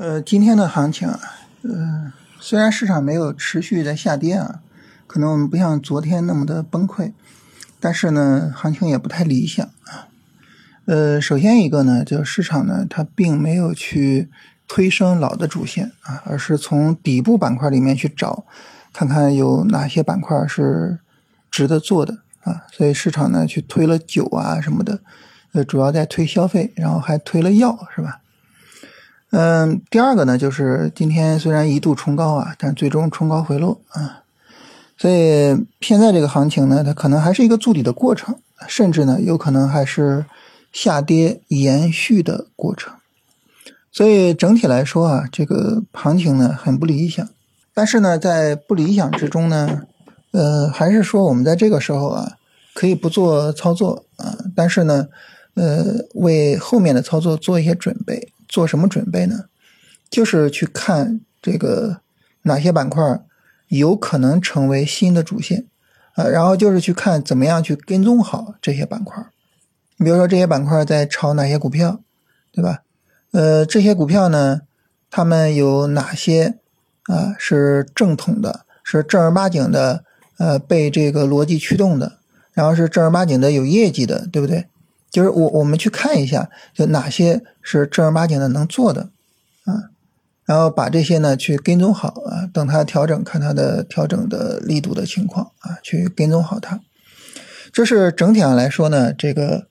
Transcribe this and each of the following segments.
呃，今天的行情啊，呃，虽然市场没有持续在下跌啊，可能我们不像昨天那么的崩溃，但是呢，行情也不太理想啊。呃，首先一个呢，就市场呢，它并没有去推升老的主线啊，而是从底部板块里面去找，看看有哪些板块是值得做的啊。所以市场呢，去推了酒啊什么的，呃，主要在推消费，然后还推了药，是吧？嗯，第二个呢，就是今天虽然一度冲高啊，但最终冲高回落啊，所以现在这个行情呢，它可能还是一个筑底的过程，甚至呢，有可能还是下跌延续的过程。所以整体来说啊，这个行情呢很不理想。但是呢，在不理想之中呢，呃，还是说我们在这个时候啊，可以不做操作啊，但是呢，呃，为后面的操作做一些准备。做什么准备呢？就是去看这个哪些板块有可能成为新的主线啊，然后就是去看怎么样去跟踪好这些板块。你比如说这些板块在炒哪些股票，对吧？呃，这些股票呢，他们有哪些啊是正统的，是正儿八经的，呃，被这个逻辑驱动的，然后是正儿八经的有业绩的，对不对？就是我我们去看一下，就哪些是正儿八经的能做的，啊，然后把这些呢去跟踪好啊，等它调整，看它的调整的力度的情况啊，去跟踪好它。这是整体上来说呢，这个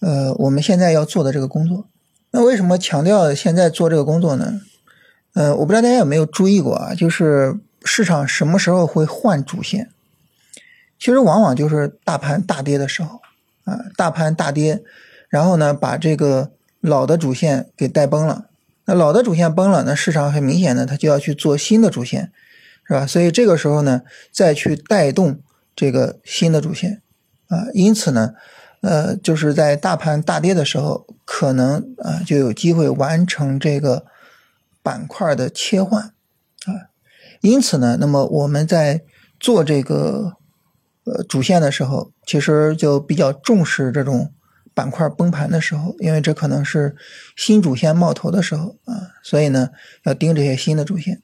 呃我们现在要做的这个工作。那为什么强调现在做这个工作呢？呃，我不知道大家有没有注意过啊，就是市场什么时候会换主线？其实往往就是大盘大跌的时候。啊，大盘大跌，然后呢，把这个老的主线给带崩了。那老的主线崩了，那市场很明显的，它就要去做新的主线，是吧？所以这个时候呢，再去带动这个新的主线，啊，因此呢，呃，就是在大盘大跌的时候，可能啊就有机会完成这个板块的切换，啊，因此呢，那么我们在做这个。呃，主线的时候，其实就比较重视这种板块崩盘的时候，因为这可能是新主线冒头的时候啊，所以呢，要盯这些新的主线。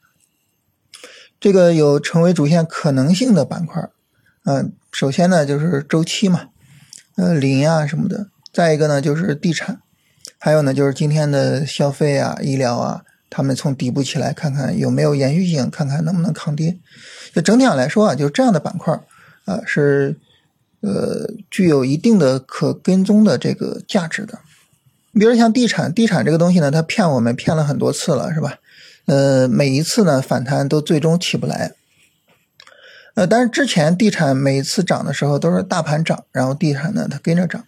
这个有成为主线可能性的板块，嗯，首先呢就是周期嘛，呃，磷啊什么的，再一个呢就是地产，还有呢就是今天的消费啊、医疗啊，他们从底部起来，看看有没有延续性，看看能不能抗跌。就整体上来说啊，就是这样的板块。啊，是，呃，具有一定的可跟踪的这个价值的。你比如像地产，地产这个东西呢，它骗我们骗了很多次了，是吧？呃，每一次呢反弹都最终起不来。呃，但是之前地产每一次涨的时候都是大盘涨，然后地产呢它跟着涨。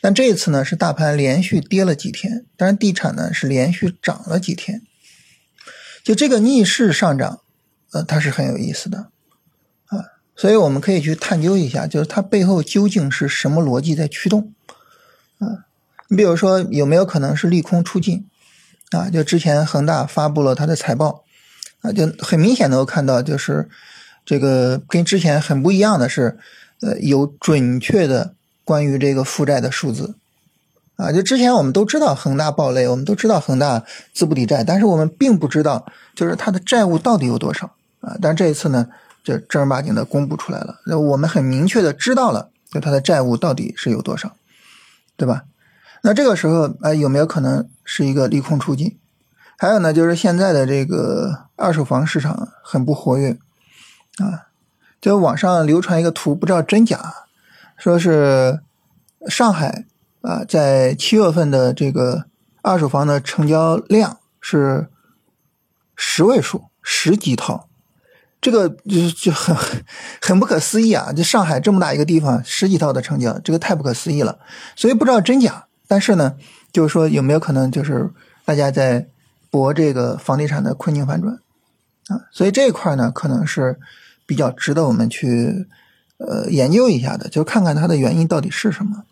但这一次呢是大盘连续跌了几天，但是地产呢是连续涨了几天。就这个逆势上涨，呃，它是很有意思的。所以我们可以去探究一下，就是它背后究竟是什么逻辑在驱动？啊，你比如说有没有可能是利空出尽？啊，就之前恒大发布了它的财报，啊，就很明显能够看到，就是这个跟之前很不一样的是，呃，有准确的关于这个负债的数字，啊，就之前我们都知道恒大暴雷，我们都知道恒大资不抵债，但是我们并不知道就是它的债务到底有多少，啊，但这一次呢？这正儿八经的公布出来了，那我们很明确的知道了，就它的债务到底是有多少，对吧？那这个时候，哎，有没有可能是一个利空出尽？还有呢，就是现在的这个二手房市场很不活跃啊，就网上流传一个图，不知道真假，说是上海啊，在七月份的这个二手房的成交量是十位数，十几套。这个就就很很不可思议啊！就上海这么大一个地方，十几套的成交，这个太不可思议了。所以不知道真假，但是呢，就是说有没有可能，就是大家在博这个房地产的困境反转啊？所以这一块呢，可能是比较值得我们去呃研究一下的，就看看它的原因到底是什么。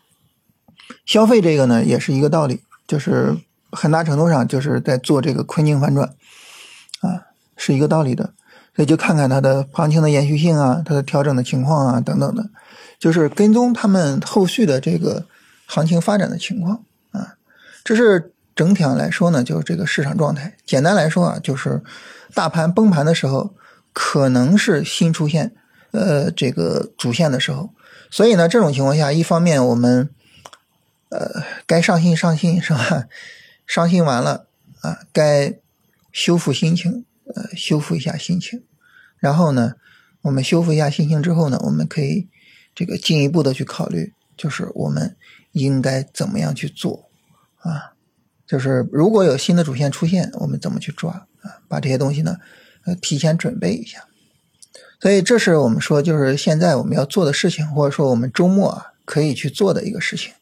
消费这个呢，也是一个道理，就是很大程度上就是在做这个困境反转啊，是一个道理的。那就看看它的行情的延续性啊，它的调整的情况啊，等等的，就是跟踪他们后续的这个行情发展的情况啊。这是整体上来说呢，就是这个市场状态。简单来说啊，就是大盘崩盘的时候，可能是新出现呃这个主线的时候。所以呢，这种情况下，一方面我们呃该上心上心是吧？伤心完了啊，该修复心情，呃，修复一下心情。然后呢，我们修复一下信心之后呢，我们可以这个进一步的去考虑，就是我们应该怎么样去做啊？就是如果有新的主线出现，我们怎么去抓啊？把这些东西呢，呃，提前准备一下。所以这是我们说，就是现在我们要做的事情，或者说我们周末啊可以去做的一个事情。